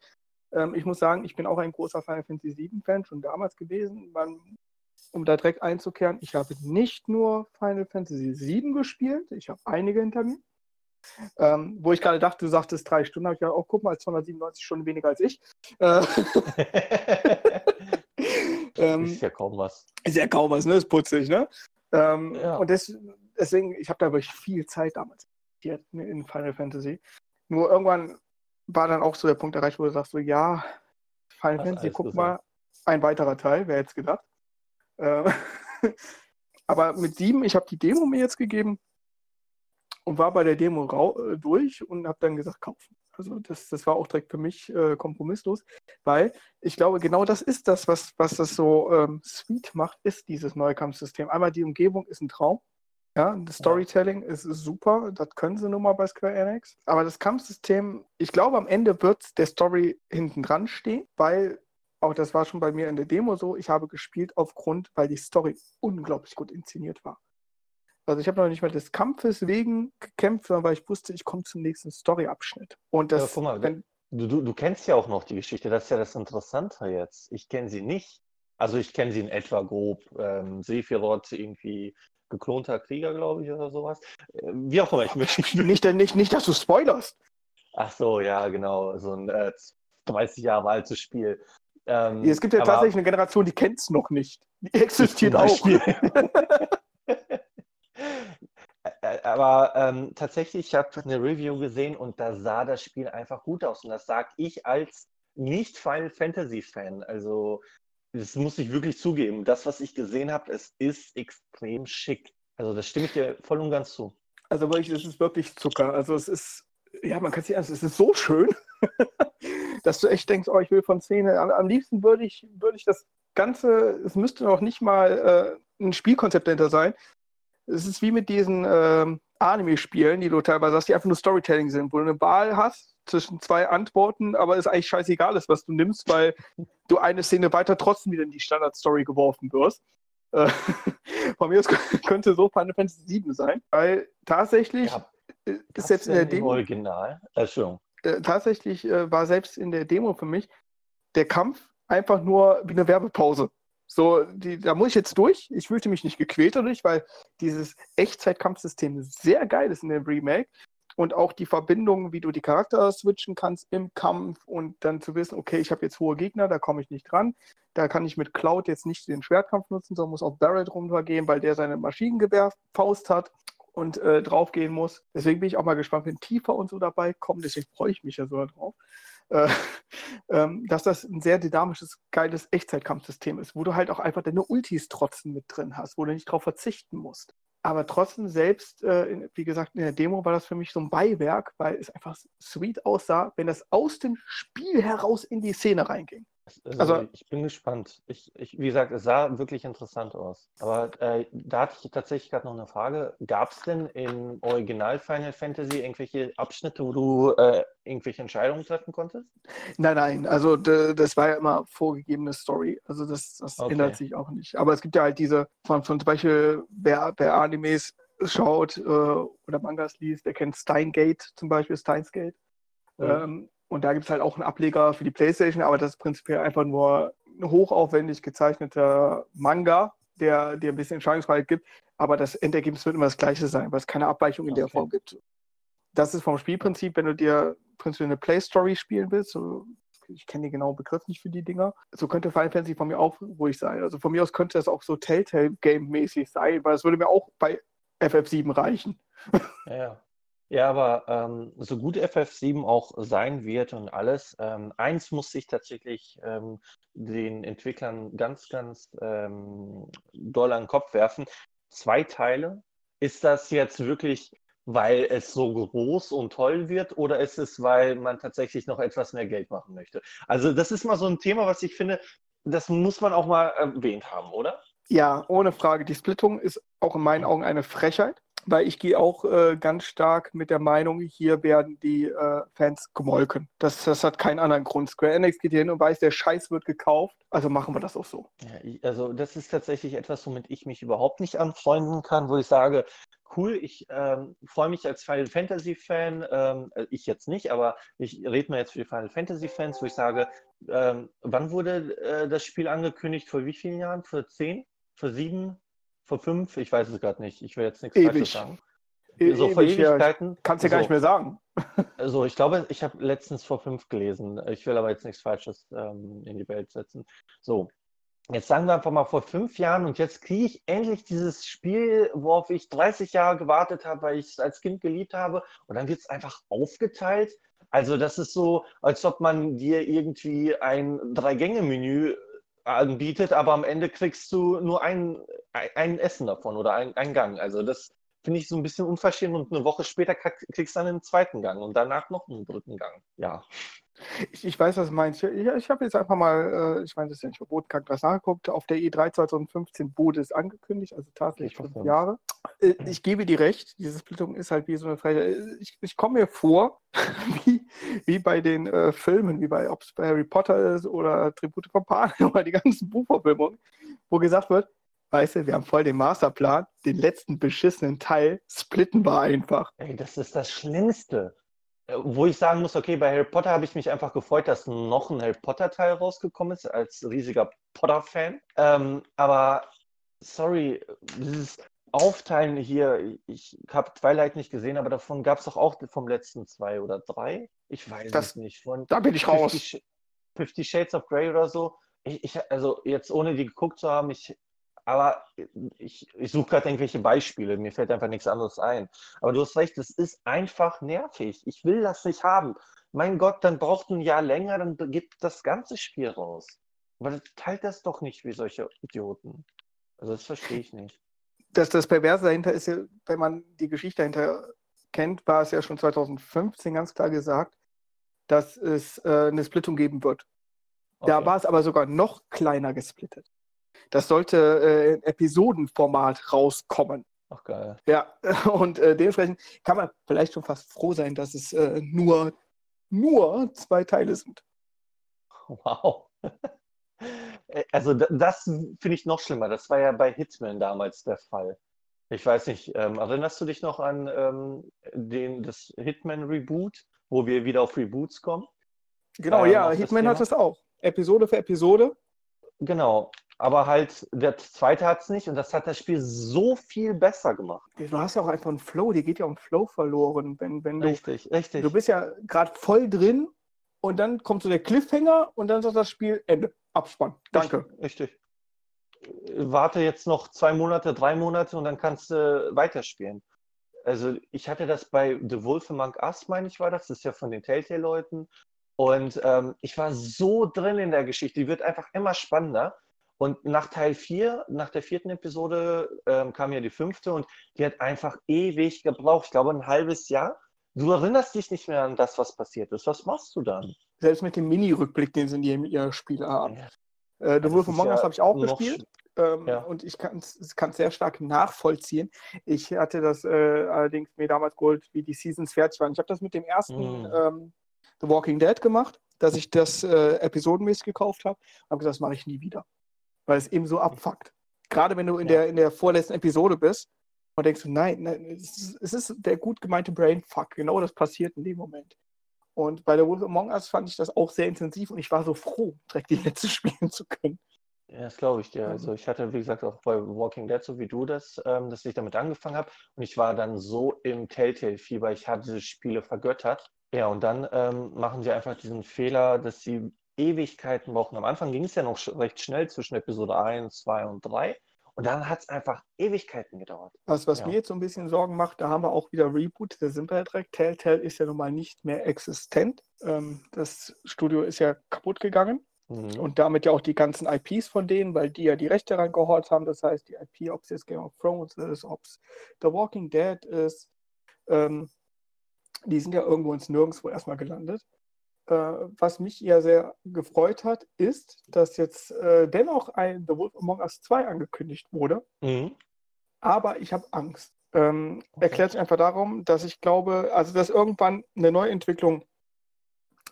[SPEAKER 1] ähm, ich muss sagen, ich bin auch ein großer Final Fantasy VII-Fan, schon damals gewesen. Man, um da direkt einzukehren, ich habe nicht nur Final Fantasy VII gespielt, ich habe einige hinter mir. Ähm, wo ich gerade dachte, du sagtest drei Stunden, habe ich ja auch, guck mal, 297 Stunden weniger als ich. Äh,
[SPEAKER 2] ähm, ist ja kaum was.
[SPEAKER 1] Ist ja kaum was, ne? Ist putzig, ne? Ähm, ja. Und das, deswegen, ich habe da wirklich viel Zeit damals in Final Fantasy. Nur irgendwann war dann auch so der Punkt erreicht, wo du sagst, so, ja, Final Fantasy, guck mal, ein weiterer Teil, wer jetzt gedacht. Äh, aber mit sieben, ich habe die Demo mir jetzt gegeben und war bei der Demo äh, durch und habe dann gesagt, kaufen. Also das, das war auch direkt für mich äh, kompromisslos, weil ich glaube, genau das ist das, was, was das so ähm, sweet macht, ist dieses neue Kampfsystem. Einmal die Umgebung ist ein Traum. Ja, das Storytelling ist, ist, super, das können sie nun mal bei Square Enix. Aber das Kampfsystem, ich glaube, am Ende wird der Story hinten dran stehen, weil auch das war schon bei mir in der Demo so, ich habe gespielt aufgrund, weil die Story unglaublich gut inszeniert war. Also ich habe noch nicht mal des Kampfes wegen gekämpft, sondern weil ich wusste, ich komme zum nächsten Story-Abschnitt. Und das, ja,
[SPEAKER 2] guck mal, wenn, du, du, du kennst ja auch noch die Geschichte, das ist ja das Interessante jetzt. Ich kenne sie nicht. Also ich kenne sie in etwa grob. Ähm, Sephiroth irgendwie geklonter Krieger, glaube ich, oder sowas. Äh, wie auch immer, ich möchte
[SPEAKER 1] nicht, nicht, nicht, dass du spoilerst.
[SPEAKER 2] Ach so, ja, genau. So ein äh, 30 Jahre altes Spiel.
[SPEAKER 1] Ähm, es gibt ja aber, tatsächlich eine Generation, die kennt es noch nicht. Die existiert auch.
[SPEAKER 2] aber ähm, tatsächlich, ich habe eine Review gesehen und da sah das Spiel einfach gut aus. Und das sage ich als nicht Final Fantasy Fan. Also, das muss ich wirklich zugeben. Das, was ich gesehen habe, es ist extrem schick. Also, das stimme ich dir voll und ganz zu.
[SPEAKER 1] Also, wirklich, es ist wirklich Zucker. Also, es ist, ja, man kann es nicht es ist so schön, dass du echt denkst, oh, ich will von Szene. Am, am liebsten würde ich, würde ich das Ganze, es müsste noch nicht mal äh, ein Spielkonzept dahinter sein, es ist wie mit diesen ähm, Anime-Spielen, die du teilweise hast, die einfach nur Storytelling sind, wo du eine Wahl hast zwischen zwei Antworten, aber es eigentlich scheißegal ist, was du nimmst, weil du eine Szene weiter trotzdem wieder in die Standard-Story geworfen wirst. Äh, von mir aus könnte so Final Fantasy 7 sein, weil tatsächlich ja, ist jetzt in der Demo.
[SPEAKER 2] Original? Entschuldigung.
[SPEAKER 1] Äh, tatsächlich äh, war selbst in der Demo für mich der Kampf einfach nur wie eine Werbepause. So, die, da muss ich jetzt durch. Ich fühlte mich nicht gequält dadurch, weil dieses Echtzeitkampfsystem sehr geil ist in dem Remake. Und auch die Verbindung, wie du die Charakter switchen kannst im Kampf und dann zu wissen, okay, ich habe jetzt hohe Gegner, da komme ich nicht dran. Da kann ich mit Cloud jetzt nicht den Schwertkampf nutzen, sondern muss auf Barrett runtergehen, weil der seine Maschinengewehrfaust hat und äh, draufgehen muss. Deswegen bin ich auch mal gespannt, wenn Tiefer und so dabei kommen. Deswegen freue ich mich ja so drauf äh, ähm, dass das ein sehr dynamisches, geiles Echtzeitkampfsystem ist, wo du halt auch einfach deine Ultis trotzdem mit drin hast, wo du nicht drauf verzichten musst. Aber trotzdem selbst, äh, wie gesagt, in der Demo war das für mich so ein Beiwerk, weil es einfach sweet aussah, wenn das aus dem Spiel heraus in die Szene reinging.
[SPEAKER 2] Also, also, ich bin gespannt. Ich, ich, wie gesagt, es sah wirklich interessant aus. Aber äh, da hatte ich tatsächlich gerade noch eine Frage. Gab es denn im Original Final Fantasy irgendwelche Abschnitte, wo du äh, irgendwelche Entscheidungen treffen konntest?
[SPEAKER 1] Nein, nein. Also das war ja immer vorgegebene Story. Also das, das okay. ändert sich auch nicht. Aber es gibt ja halt diese, von, von zum Beispiel, wer, wer Animes schaut äh, oder Mangas liest, der kennt Steingate zum Beispiel, Steins Gate. Mhm. Ähm, und da gibt es halt auch einen Ableger für die PlayStation, aber das ist prinzipiell einfach nur ein hochaufwendig gezeichneter Manga, der dir ein bisschen Entscheidungsfreiheit gibt. Aber das Endergebnis wird immer das gleiche sein, weil es keine Abweichung in okay. der Form gibt. Das ist vom Spielprinzip, wenn du dir prinzipiell eine Play-Story spielen willst, so, ich kenne den genauen Begriff nicht für die Dinger, so könnte Final Fantasy von mir auch ruhig sein. Also von mir aus könnte das auch so Telltale-Game-mäßig sein, weil es würde mir auch bei FF7 reichen.
[SPEAKER 2] Ja. Ja, aber ähm, so gut FF7 auch sein wird und alles, ähm, eins muss ich tatsächlich ähm, den Entwicklern ganz, ganz ähm, doll an den Kopf werfen. Zwei Teile. Ist das jetzt wirklich, weil es so groß und toll wird oder ist es, weil man tatsächlich noch etwas mehr Geld machen möchte? Also das ist mal so ein Thema, was ich finde, das muss man auch mal erwähnt haben, oder?
[SPEAKER 1] Ja, ohne Frage. Die Splittung ist auch in meinen Augen eine Frechheit weil ich gehe auch äh, ganz stark mit der Meinung, hier werden die äh, Fans gemolken. Das, das hat keinen anderen Grund. Square Enix geht hier hin und weiß, der Scheiß wird gekauft, also machen wir das auch so.
[SPEAKER 2] Ja, also das ist tatsächlich etwas, womit ich mich überhaupt nicht anfreunden kann, wo ich sage, cool, ich ähm, freue mich als Final Fantasy Fan, ähm, äh, ich jetzt nicht, aber ich rede mal jetzt für die Final Fantasy Fans, wo ich sage, ähm, wann wurde äh, das Spiel angekündigt? Vor wie vielen Jahren? Vor zehn? Vor sieben? Vor fünf, ich weiß es gerade nicht, ich will jetzt nichts
[SPEAKER 1] Ewig.
[SPEAKER 2] Falsches sagen.
[SPEAKER 1] E
[SPEAKER 2] So vor
[SPEAKER 1] ewig, ja.
[SPEAKER 2] Ewigkeiten.
[SPEAKER 1] Kannst du
[SPEAKER 2] so,
[SPEAKER 1] gar nicht mehr sagen.
[SPEAKER 2] Also ich glaube, ich habe letztens vor fünf gelesen. Ich will aber jetzt nichts Falsches ähm, in die Welt setzen. So, jetzt sagen wir einfach mal vor fünf Jahren und jetzt kriege ich endlich dieses Spiel, worauf ich 30 Jahre gewartet habe, weil ich es als Kind geliebt habe. Und dann wird es einfach aufgeteilt. Also das ist so, als ob man dir irgendwie ein Drei-Gänge-Menü anbietet, aber am Ende kriegst du nur ein, ein Essen davon oder ein, ein Gang. Also das finde ich so ein bisschen unverschämt und eine Woche später krieg- kriegst du dann einen zweiten Gang und danach noch einen dritten Gang. Ja.
[SPEAKER 1] Ich, ich weiß, was du meinst. Ich, ich habe jetzt einfach mal, äh, ich meine, das ist ja nicht verboten, kann was nachgeguckt. Auf der E3 2015 wurde es angekündigt, also tatsächlich fünf Jahre. Äh, Ich gebe dir recht, diese Splittung ist halt wie so eine Frage. Ich, ich komme mir vor, wie, wie bei den äh, Filmen, wie bei, ob es bei Harry Potter ist oder Tribute von Panem oder die ganzen Buchverfilmungen, wo gesagt wird, weißt du, wir haben voll den Masterplan, den letzten beschissenen Teil splitten wir einfach.
[SPEAKER 2] Ey, das ist das Schlimmste. Äh, Wo ich sagen muss, okay, bei Harry Potter habe ich mich einfach gefreut, dass noch ein Harry Potter-Teil rausgekommen ist, als riesiger Potter-Fan. Ähm, aber sorry, Aufteilen hier, ich habe Twilight nicht gesehen, aber davon gab es doch auch vom letzten zwei oder drei. Ich weiß
[SPEAKER 1] Das-
[SPEAKER 2] es nicht. Von
[SPEAKER 1] Da bin ich raus.
[SPEAKER 2] Fifty, Sh- Fifty Shades of Grey oder so. Ich, ich, also jetzt ohne die geguckt zu haben, ich, aber ich, ich suche gerade irgendwelche Beispiele. Mir fällt einfach nichts anderes ein. Aber du hast recht, es ist einfach nervig. Ich will das nicht haben. Mein Gott, dann braucht ein Jahr länger, dann gibt das ganze Spiel raus. Aber teilt das doch nicht wie solche Idioten. Also das verstehe ich nicht.
[SPEAKER 1] Das, das Perverse dahinter ist ja, wenn man die Geschichte dahinter kennt, war es ja schon 2015 ganz klar gesagt, dass es äh, eine Splittung geben wird. Da
[SPEAKER 2] Okay.
[SPEAKER 1] war es aber sogar noch kleiner gesplittet. Das sollte äh, in Episodenformat rauskommen.
[SPEAKER 2] Ach geil.
[SPEAKER 1] Ja, und äh, dementsprechend kann man vielleicht schon fast froh sein, dass es äh, nur, nur zwei Teile sind.
[SPEAKER 2] Wow. Äh, Also da- das finde ich noch schlimmer. Das war ja bei Hitman damals der Fall. Ich weiß nicht, ähm, erinnerst du dich noch an ähm, den, das Hitman-Reboot, wo wir wieder auf Reboots kommen?
[SPEAKER 1] Genau,
[SPEAKER 2] Ähm,
[SPEAKER 1] ja,
[SPEAKER 2] auf das
[SPEAKER 1] Hitman hat es auch. Episode für Episode.
[SPEAKER 2] Genau, aber halt der zweite hat es nicht und das hat das Spiel so viel besser gemacht.
[SPEAKER 1] Du hast ja auch einfach einen Flow, dir geht ja um Flow verloren, wenn, wenn du
[SPEAKER 2] Richtig, richtig.
[SPEAKER 1] Du bist ja gerade voll drin und dann kommt so der Cliffhanger und dann sagt das Spiel Ende. Abspann. Danke.
[SPEAKER 2] Richtig. Warte jetzt noch zwei Monate, drei Monate und dann kannst du weiterspielen. Also ich hatte das bei The Wolf Among Us, meine ich, war das. Das ist ja von den Telltale-Leuten. Und ähm, ich war so drin in der Geschichte. Die wird einfach immer spannender. Und nach Teil 4, nach der vierten Episode, ähm, kam ja die fünfte und die hat einfach ewig gebraucht. Ich glaube, ein halbes Jahr. Du erinnerst dich nicht mehr an das, was passiert ist. Was machst du dann?
[SPEAKER 1] Selbst mit dem Mini-Rückblick, den sie in jedem ihrer Spiele haben.
[SPEAKER 2] Ja,
[SPEAKER 1] Äh, The
[SPEAKER 2] das
[SPEAKER 1] Wolf Among Us
[SPEAKER 2] ja
[SPEAKER 1] habe ich auch gespielt. Ähm,
[SPEAKER 2] Ja.
[SPEAKER 1] Und ich kann es sehr stark nachvollziehen. Ich hatte das äh, allerdings mir damals geholt, wie die Seasons fertig waren. Ich habe das mit dem ersten
[SPEAKER 2] Mm.
[SPEAKER 1] ähm, The Walking Dead gemacht, dass ich das äh, episodenmäßig gekauft habe. habe gesagt, das mache ich nie wieder. Weil es eben so abfuckt. Gerade wenn du in,
[SPEAKER 2] Ja.
[SPEAKER 1] der, in der vorletzten Episode bist und denkst, du, nein, nein es, ist, es ist der gut gemeinte Brainfuck. Genau das passiert in dem Moment. Und bei der Wolf Among Us fand ich das auch sehr intensiv und ich war so froh, direkt die letzte spielen zu können.
[SPEAKER 2] Ja, das glaube ich dir.
[SPEAKER 1] Mhm.
[SPEAKER 2] Also ich hatte, wie gesagt, auch bei Walking Dead, so wie du das, ähm, dass ich damit angefangen habe. Und ich war dann so im Telltale-Fieber, ich habe diese Spiele vergöttert. Ja, und dann ähm, machen sie einfach diesen Fehler, dass sie Ewigkeiten brauchen. Am Anfang ging es ja noch recht schnell zwischen Episode 1, 2 und 3. Und dann hat es einfach Ewigkeiten gedauert.
[SPEAKER 1] Was, was
[SPEAKER 2] Ja.
[SPEAKER 1] mir jetzt so ein bisschen Sorgen macht, da haben wir auch wieder Reboot, da sind wir ja direkt. Telltale ist ja nun mal nicht mehr existent. Ähm, das Studio ist ja kaputt gegangen
[SPEAKER 2] Mhm.
[SPEAKER 1] und damit ja auch die ganzen IPs von denen, weil die ja die Rechte rangehort haben. Das heißt, die IP, ob es jetzt Game of Thrones ist, ob es The Walking Dead ist, ähm, die sind ja irgendwo ins Nirgendwo erstmal gelandet. Äh, was mich ja sehr gefreut hat, ist, dass jetzt äh, dennoch ein The Wolf Among Us 2 angekündigt wurde.
[SPEAKER 2] Mhm.
[SPEAKER 1] Aber ich habe Angst. Ähm, okay. Erklärt sich einfach darum, dass ich glaube, also dass irgendwann eine Neuentwicklung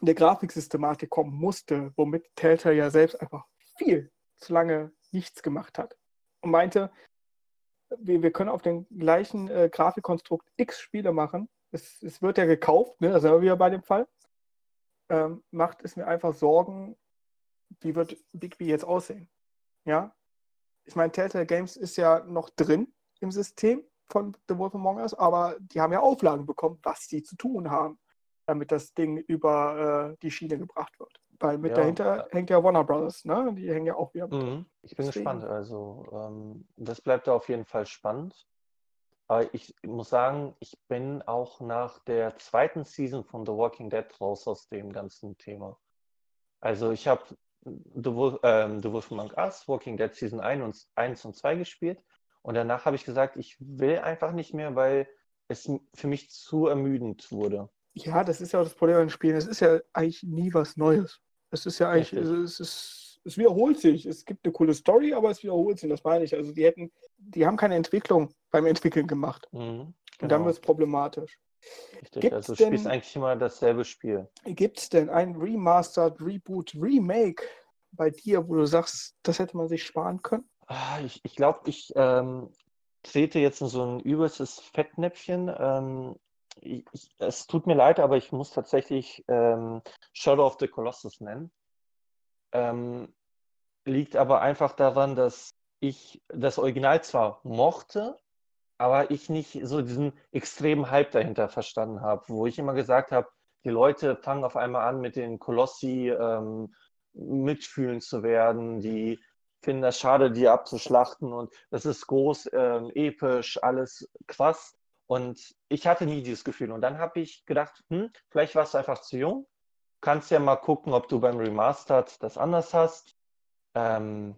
[SPEAKER 1] der Grafiksystematik kommen musste, womit Telltale ja selbst einfach viel zu lange nichts gemacht hat. Und meinte, wir, wir können auf dem gleichen äh, Grafikkonstrukt X Spiele machen. Es, es wird ja gekauft, ne? da sind wir wieder bei dem Fall. Ähm, macht es mir einfach Sorgen, wie wird Bigby jetzt aussehen? Ja, ich meine, Telltale Games ist ja noch drin im System von The Wolf Among Us, aber die haben ja Auflagen bekommen, was sie zu tun haben, damit das Ding über äh, die Schiene gebracht wird. Weil mit ja. dahinter hängt ja Warner Brothers, ne? Die hängen ja auch wieder.
[SPEAKER 2] Mhm. Ich bin Deswegen. gespannt. Also, ähm, das bleibt da auf jeden Fall spannend. Aber ich muss sagen, ich bin auch nach der zweiten Season von The Walking Dead raus aus dem ganzen Thema. Also ich habe The, Wolf, ähm, The Wolf Among Us, Walking Dead Season 1 und, 1 und 2 gespielt. Und danach habe ich gesagt, ich will einfach nicht mehr, weil es für mich zu ermüdend wurde.
[SPEAKER 1] Ja, das ist ja auch das Problem an Spielen. Es ist ja eigentlich nie was Neues. Es ist ja eigentlich, es, ist, es wiederholt sich. Es gibt eine coole Story, aber es wiederholt sich. Das meine ich. Also die hätten, die haben keine Entwicklung beim Entwickeln gemacht. Mhm, genau. Und dann genau. wird es problematisch.
[SPEAKER 2] Richtig, gibt's also du denn, spielst eigentlich immer dasselbe Spiel.
[SPEAKER 1] Gibt es denn ein Remastered, Reboot, Remake bei dir, wo du sagst, das hätte man sich sparen können?
[SPEAKER 2] Ah, ich, ich glaube, ich ähm, trete jetzt in so ein übelstes Fettnäpfchen. Ähm, ich, ich, es tut mir leid, aber ich muss tatsächlich ähm, Shadow of the Colossus nennen. Ähm, liegt aber einfach daran, dass ich das Original zwar mochte, aber ich nicht so diesen extremen Hype dahinter verstanden habe, wo ich immer gesagt habe, die Leute fangen auf einmal an, mit den Kolossi ähm, mitfühlen zu werden, die finden das schade, die abzuschlachten und das ist groß, ähm, episch, alles krass. Und ich hatte nie dieses Gefühl. Und dann habe ich gedacht, hm, vielleicht warst du einfach zu jung. Kannst ja mal gucken, ob du beim Remastered das anders hast. Ähm,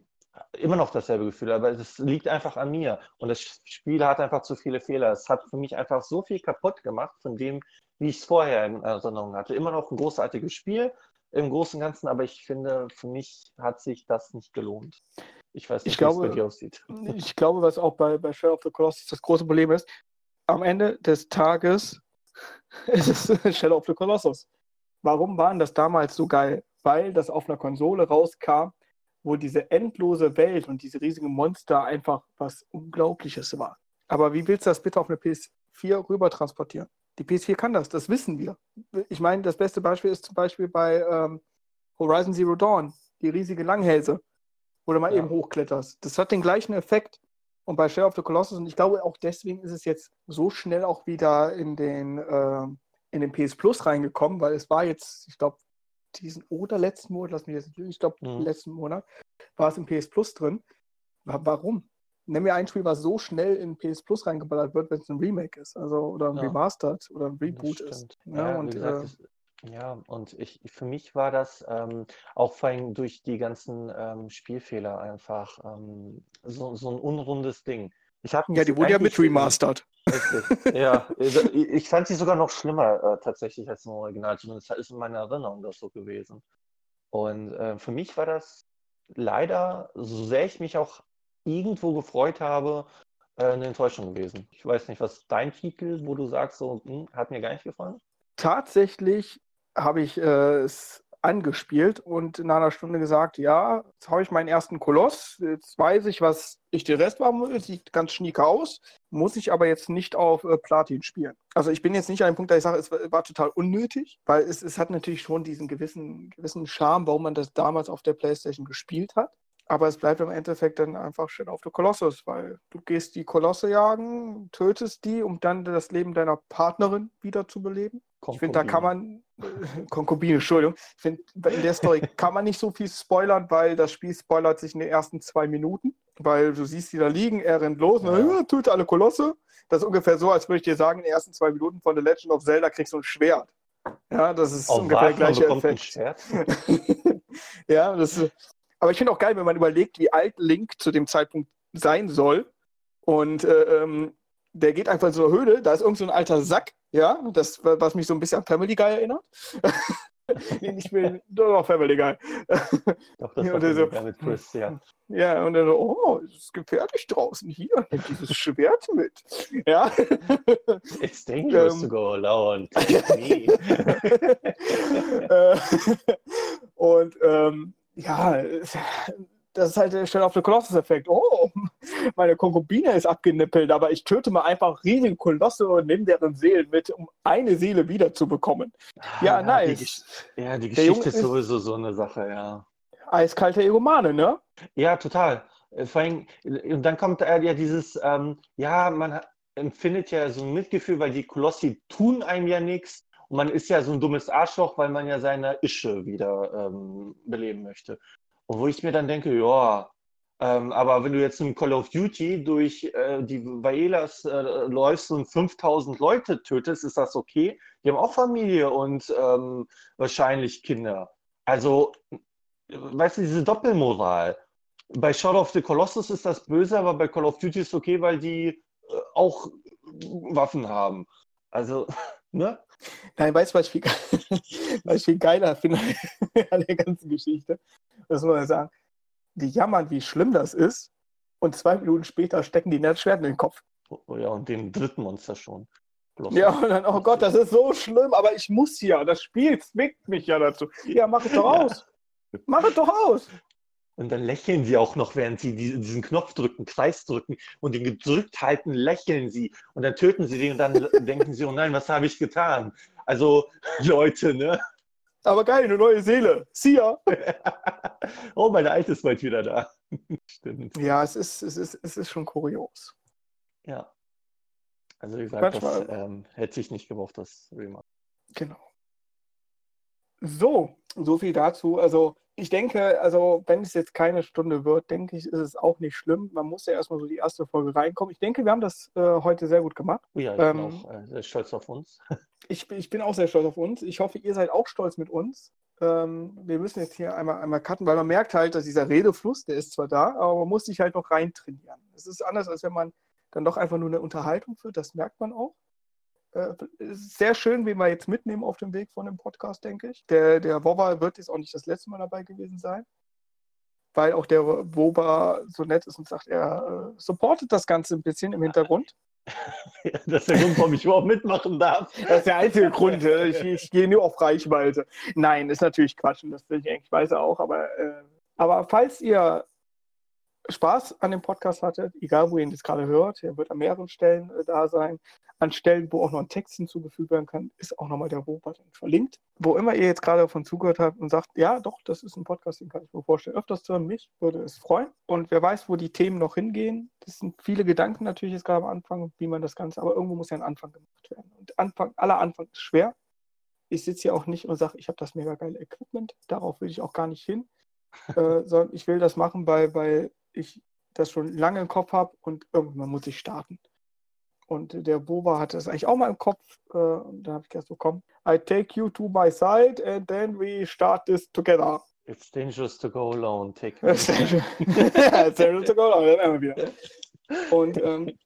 [SPEAKER 2] immer noch dasselbe Gefühl, aber es liegt einfach an mir. Und das Spiel hat einfach zu viele Fehler. Es hat für mich einfach so viel kaputt gemacht von dem, wie ich es vorher in Erinnerung hatte. Immer noch ein großartiges Spiel im Großen und Ganzen, aber ich finde, für mich hat sich das nicht gelohnt. Ich weiß nicht,
[SPEAKER 1] wie es bei dir aussieht. Ich glaube, was auch bei, bei Shadow of the Colossus das große Problem ist, am Ende des Tages ist es Shadow of the Colossus. Warum waren das damals so geil? Weil das auf einer Konsole rauskam, wo diese endlose Welt und diese riesigen Monster einfach was Unglaubliches war. Aber wie willst du das bitte auf eine PS4 rüber transportieren? Die PS4 kann das, das wissen wir. Ich meine, das beste Beispiel ist zum Beispiel bei ähm, Horizon Zero Dawn, die riesige Langhälse, wo du mal ja. eben hochkletterst. Das hat den gleichen Effekt. Und bei Share of the Colossus, und ich glaube auch deswegen ist es jetzt so schnell auch wieder in den, äh, in den PS Plus reingekommen, weil es war jetzt, ich glaube, diesen oder letzten Monat, lass mich jetzt, ich glaube, mhm. letzten Monat war es im PS Plus drin. Warum? Nimm mir ein Spiel, was so schnell in PS Plus reingeballert wird, wenn es ein Remake ist, also oder ein ja. Remastered oder ein Reboot ist.
[SPEAKER 2] Ja, ja und, gesagt, äh, das, ja, und ich, für mich war das ähm, auch vor allem durch die ganzen ähm, Spielfehler einfach ähm, so, so ein unrundes Ding.
[SPEAKER 1] Ich ja, die wurde ja mit remastered.
[SPEAKER 2] Richtig. ja, ich fand sie sogar noch schlimmer äh, tatsächlich als im Original. Zumindest ist in meiner Erinnerung das so gewesen. Und äh, für mich war das leider, so sehr ich mich auch irgendwo gefreut habe, äh, eine Enttäuschung gewesen. Ich weiß nicht, was dein Titel, wo du sagst, so, hm, hat mir gar nicht gefallen?
[SPEAKER 1] Tatsächlich habe ich äh, es angespielt und in einer Stunde gesagt, ja, jetzt habe ich meinen ersten Koloss, jetzt weiß ich, was ich den Rest machen will, sieht ganz schnieke aus, muss ich aber jetzt nicht auf äh, Platin spielen. Also ich bin jetzt nicht an dem Punkt, dass ich sage, es war, total unnötig, weil es, es hat natürlich schon diesen gewissen, gewissen Charme, warum man das damals auf der Playstation gespielt hat. Aber es bleibt im Endeffekt dann einfach Shit auf der Kolossus, weil du gehst die Kolosse jagen, tötest die, um dann das Leben deiner Partnerin wieder zu beleben. Ich finde, da kann man, Konkubine, Entschuldigung, ich finde, in der Story kann man nicht so viel spoilern, weil das Spiel spoilert sich in den ersten zwei Minuten, weil du siehst die da liegen, er rennt los, ja. und, ja, töte alle Kolosse. Das ist ungefähr so, als würde ich dir sagen, in den ersten zwei Minuten von The Legend of Zelda kriegst du ein Schwert. Ja, das ist
[SPEAKER 2] oh,
[SPEAKER 1] ungefähr der gleiche Effekt. ja, das ist, aber ich finde auch geil, wenn man überlegt, wie alt Link zu dem Zeitpunkt sein soll. Und äh, ähm, der geht einfach eine Höhle, da ist irgend so ein alter Sack, ja, das, was mich so ein bisschen an Family Guy erinnert. ich will doch Family Guy.
[SPEAKER 2] Doch, das war
[SPEAKER 1] oder so.
[SPEAKER 2] mit Chris, ja.
[SPEAKER 1] Ja, und dann so, oh, es ist gefährlich draußen. Hier, nimm dieses Schwert mit. Ja.
[SPEAKER 2] It's dangerous
[SPEAKER 1] Ähm.
[SPEAKER 2] to go alone. Take me.
[SPEAKER 1] Äh, und ähm, ja, das ist halt der Stelle auf der Kolossus-Effekt. Oh, meine Konkubine ist abgenippelt, aber ich töte mal einfach riesige Kolosse und nehme deren Seelen mit, um eine Seele wiederzubekommen. Ja,
[SPEAKER 2] Die,
[SPEAKER 1] nice.
[SPEAKER 2] Gesch- ja, die Geschichte ist sowieso so eine Sache, ja.
[SPEAKER 1] Eiskalter Egomane, ne?
[SPEAKER 2] Ja, total. Äh, Vor allem, und dann kommt äh, ja dieses, ähm, ja, man empfindet ja so ein Mitgefühl, weil die Kolossi tun einem ja nichts. Und man ist ja so ein dummes Arschloch, weil man ja seine Ische wieder ähm, beleben möchte. Wo ich mir dann denke, ja, ähm, aber wenn du jetzt im Call of Duty durch äh, die Vaelas äh, läufst und 5000 Leute tötest, ist das okay? Die haben auch Familie und ähm, wahrscheinlich Kinder. Also, weißt du, diese Doppelmoral. Bei Shadow of the Colossus ist das böse, aber bei Call of Duty ist okay, weil die äh, auch Waffen haben. Also, ne?
[SPEAKER 1] Nein, weißt du, ich viel, was ich viel geiler finde an der ganzen Geschichte? Das muss man sagen. Die jammern, wie schlimm das ist. Und zwei Minuten später stecken die das Schwert in den Kopf.
[SPEAKER 2] Oh, ja, und dem dritten Monster schon. Colossus.
[SPEAKER 1] Ja, und dann, oh Gott, das ist so schlimm, aber ich muss ja. Das Spiel zwingt mich ja dazu. Ja, mach es doch
[SPEAKER 2] Ja.
[SPEAKER 1] aus. Mach es doch aus.
[SPEAKER 2] Und dann lächeln sie auch noch, während sie die- diesen Knopf drücken, Kreis drücken und den gedrückt halten, lächeln sie. Und dann töten sie den und dann denken sie, oh nein, was habe ich getan? Also, Leute, ne?
[SPEAKER 1] Aber geil, eine neue Seele. See ya.
[SPEAKER 2] oh, meine alte ist bald wieder da. Stimmt.
[SPEAKER 1] Ja, es ist, es ist, es ist schon kurios.
[SPEAKER 2] Ja. Also, wie gesagt, das
[SPEAKER 1] Manchmal-
[SPEAKER 2] ähm, hätte ich nicht gebraucht, das Remaster.
[SPEAKER 1] Genau. So, so viel dazu. Also, ich denke, also, wenn es jetzt keine Stunde wird, denke ich, ist es auch nicht schlimm. Man muss ja erstmal so die erste Folge reinkommen. Ich denke, wir haben das äh, heute sehr gut gemacht.
[SPEAKER 2] Oh ja, ich bin
[SPEAKER 1] Ähm,
[SPEAKER 2] auch äh, sehr stolz auf uns.
[SPEAKER 1] Ich, bin- ich bin auch sehr stolz auf uns. Ich hoffe, ihr seid auch stolz mit uns. Ähm, wir müssen jetzt hier einmal, einmal cutten, weil man merkt halt, dass dieser Redefluss, der ist zwar da, aber man muss sich halt noch reintrainieren. Es ist anders, als wenn man dann doch einfach nur eine Unterhaltung führt. Das merkt man auch. Äh, sehr schön, wen wir jetzt mitnehmen auf dem Weg von dem Podcast, denke ich. Der, der Wobber wird jetzt auch nicht das letzte Mal dabei gewesen sein, weil auch der Woba so nett ist und sagt, er äh, supportet das Ganze ein bisschen im Hintergrund.
[SPEAKER 2] das ist der Grund, warum ich überhaupt mitmachen darf.
[SPEAKER 1] Das ist der einzige Grund. äh, Ich, ich gehe nur auf Reichweite. Nein, ist natürlich Quatsch und das will ich eigentlich weiß auch. Aber, äh, aber falls ihr Spaß an dem Podcast hattet, egal wo ihr ihn jetzt gerade hört, er wird an mehreren Stellen äh, da sein. An Stellen, wo auch noch ein Text hinzugefügt werden kann, ist auch nochmal der Robot verlinkt. Wo immer ihr jetzt gerade davon zugehört habt und sagt, ja, doch, das ist ein Podcast, den kann ich mir vorstellen, öfters zu hören, mich würde es freuen. Und wer weiß, wo die Themen noch hingehen. Das sind viele Gedanken natürlich jetzt gerade am Anfang, wie man das Ganze, aber irgendwo muss ja ein Anfang gemacht werden. Und Anfang, aller Anfang ist schwer. Ich sitze hier auch nicht und sage, ich habe das mega geile Equipment. Darauf will ich auch gar nicht hin. äh, sondern ich will das machen, weil, weil ich das schon lange im Kopf habe und irgendwann muss ich starten. Und der Boba hatte das eigentlich auch mal im Kopf. Äh, und dann habe ich gedacht, so komm, I take you to my side and then we start this together.
[SPEAKER 2] It's dangerous to go alone. Take me.
[SPEAKER 1] Sehr schön. Ja, sehr schön sogar, aber dann werden wir wieder. Und ähm,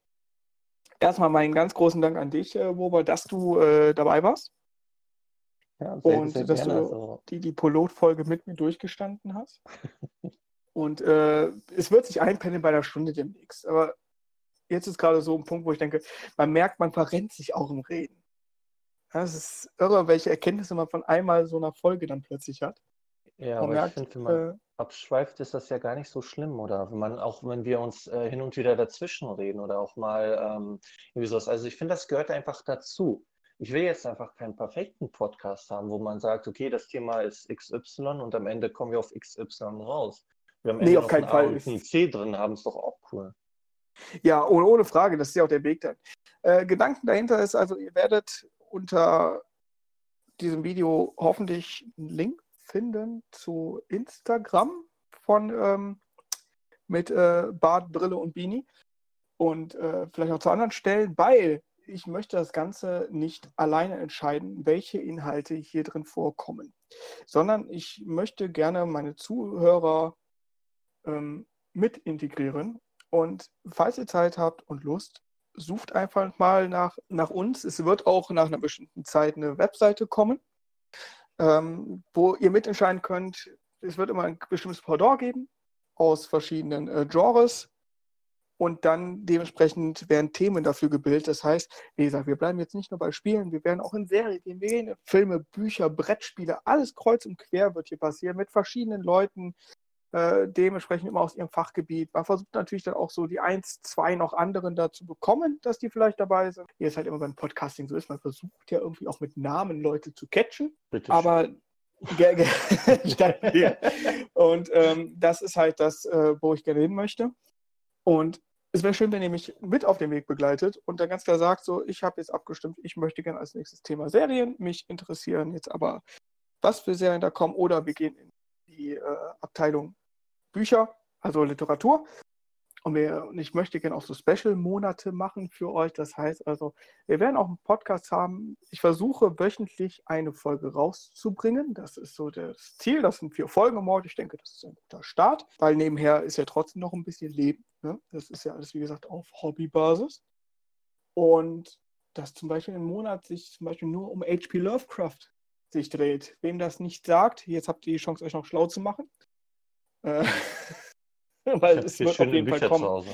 [SPEAKER 1] erstmal meinen ganz großen Dank an dich, äh, Boba, dass du äh, dabei warst,
[SPEAKER 2] Ja, sehr,
[SPEAKER 1] Und
[SPEAKER 2] sehr
[SPEAKER 1] dass
[SPEAKER 2] gerne.
[SPEAKER 1] du-
[SPEAKER 2] Also,
[SPEAKER 1] die die Pilotfolge mit mir durchgestanden hast. Und äh, es wird sich einpendeln bei der Stunde demnächst. Aber jetzt ist gerade so ein Punkt, wo ich denke, man merkt, man verrennt sich auch im Reden. Ja, Es ist irre, welche Erkenntnisse man von einmal so einer Folge dann plötzlich hat.
[SPEAKER 2] ja,
[SPEAKER 1] man
[SPEAKER 2] aber
[SPEAKER 1] merkt,
[SPEAKER 2] ich finde, wenn man
[SPEAKER 1] äh,
[SPEAKER 2] abschweift, ist das ja gar nicht so schlimm, oder? Wenn man, auch wenn wir uns äh, hin und wieder dazwischen reden oder auch mal ähm, irgendwie sowas. Also ich finde, das gehört einfach dazu. Ich will jetzt einfach keinen perfekten Podcast haben, wo man sagt, okay, das Thema ist XY und am Ende kommen wir auf XY raus. Wir am
[SPEAKER 1] Nee, auf keinen
[SPEAKER 2] ein
[SPEAKER 1] Fall.
[SPEAKER 2] Ein C drin haben, ist doch auch cool.
[SPEAKER 1] Ja, ohne, ohne Frage, das ist ja auch der Weg dann. Äh, Gedanken dahinter ist also, ihr werdet unter diesem Video hoffentlich einen Link finden zu Instagram von ähm, mit äh, Bart, Brille und Beanie und äh, vielleicht auch zu anderen Stellen, weil ich möchte das Ganze nicht alleine entscheiden, welche Inhalte hier drin vorkommen, sondern ich möchte gerne meine Zuhörer ähm, mit integrieren und falls ihr Zeit habt und Lust, sucht einfach mal nach, nach uns. Es wird auch nach einer bestimmten Zeit eine Webseite kommen. ähm, wo ihr mitentscheiden könnt. Es wird immer ein bestimmtes Pendant geben aus verschiedenen äh, Genres und dann dementsprechend werden Themen dafür gebildet. Das heißt, wie gesagt, wir bleiben jetzt nicht nur bei Spielen, wir werden auch in Serien gehen, Filme, Bücher, Brettspiele, alles kreuz und quer wird hier passieren mit verschiedenen Leuten, äh, dementsprechend immer aus ihrem Fachgebiet. Man versucht natürlich dann auch so die eins, zwei noch anderen da zu bekommen, dass die vielleicht dabei sind. Wie es halt immer beim Podcasting so ist, man versucht ja irgendwie auch mit Namen Leute zu catchen. Bitte aber und ähm, das ist halt das, äh, wo ich gerne hin möchte. Und es wäre schön, wenn ihr mich mit auf den Weg begleitet und dann ganz klar sagt, so, ich habe jetzt abgestimmt, ich möchte gerne als nächstes Thema Serien. Mich interessieren jetzt aber, was für Serien da kommen oder wir gehen in die äh, Abteilung Bücher, also Literatur. Und, wir, und ich möchte gerne auch so Special-Monate machen für euch. Das heißt also, wir werden auch einen Podcast haben. Ich versuche wöchentlich eine Folge rauszubringen. Das ist so das Ziel. Das sind vier Folgen im Monat. Ich denke, das ist ein guter Start, weil nebenher ist ja trotzdem noch ein bisschen Leben. Ne? Das ist ja alles, wie gesagt, auf Hobbybasis. Und dass zum Beispiel im Monat sich zum Beispiel nur um H.P. Lovecraft sich dreht. Wem das nicht sagt, jetzt habt ihr die Chance, euch noch schlau zu machen. Äh, weil es wird auf jeden Fall kommen.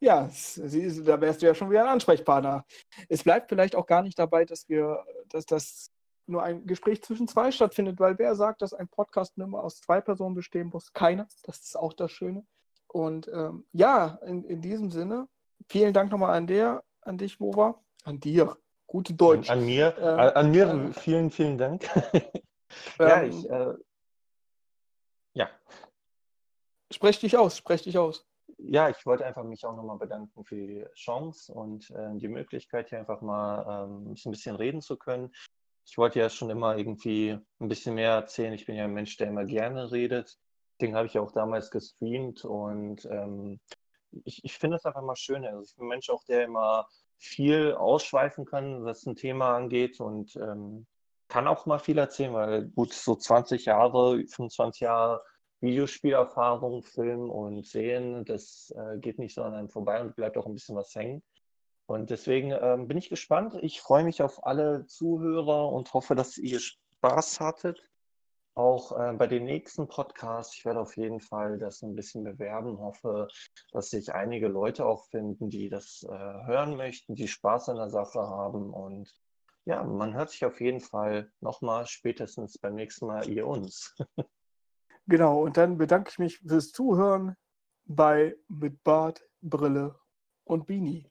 [SPEAKER 1] Ja, sie, da wärst du ja schon wieder ein Ansprechpartner. Es bleibt vielleicht auch gar nicht dabei, dass wir, dass das nur ein Gespräch zwischen zwei stattfindet, weil wer sagt, dass ein Podcast nur aus zwei Personen bestehen muss? Keiner. Das ist auch das Schöne. Und ähm, ja, in, in diesem Sinne, vielen Dank nochmal an der, an dich, Mova, an dir. Gute Deutsch.
[SPEAKER 2] An, an mir, ähm, an mir äh, vielen, vielen Dank. ja, ähm, ich, äh,
[SPEAKER 1] ja. Sprech dich aus, sprech dich aus.
[SPEAKER 2] Ja, ich wollte einfach mich auch nochmal bedanken für die Chance und äh, die Möglichkeit, hier einfach mal ähm, ein bisschen reden zu können. Ich wollte ja schon immer irgendwie ein bisschen mehr erzählen. Ich bin ja ein Mensch, der immer gerne redet. Deswegen habe ich ja auch damals gestreamt und ähm, ich, ich finde es einfach mal schön. Also ich bin ein Mensch auch, der immer viel ausschweifen kann, was ein Thema angeht und ähm, kann auch mal viel erzählen, weil gut, so 20 Jahre, 25 Jahre Videospielerfahrung, Film und Sehen, das äh, geht nicht so an einem vorbei und bleibt auch ein bisschen was hängen. Und deswegen ähm, bin ich gespannt. Ich freue mich auf alle Zuhörer und hoffe, dass ihr Spaß hattet. Auch äh, bei den nächsten Podcasts, ich werde auf jeden Fall das ein bisschen bewerben, hoffe, dass sich einige Leute auch finden, die das äh, hören möchten, die Spaß an der Sache haben. Und ja, man hört sich auf jeden Fall nochmal spätestens beim nächsten Mal ihr uns.
[SPEAKER 1] Genau, und dann bedanke ich mich fürs Zuhören bei Mit Bart, Brille und Beanie.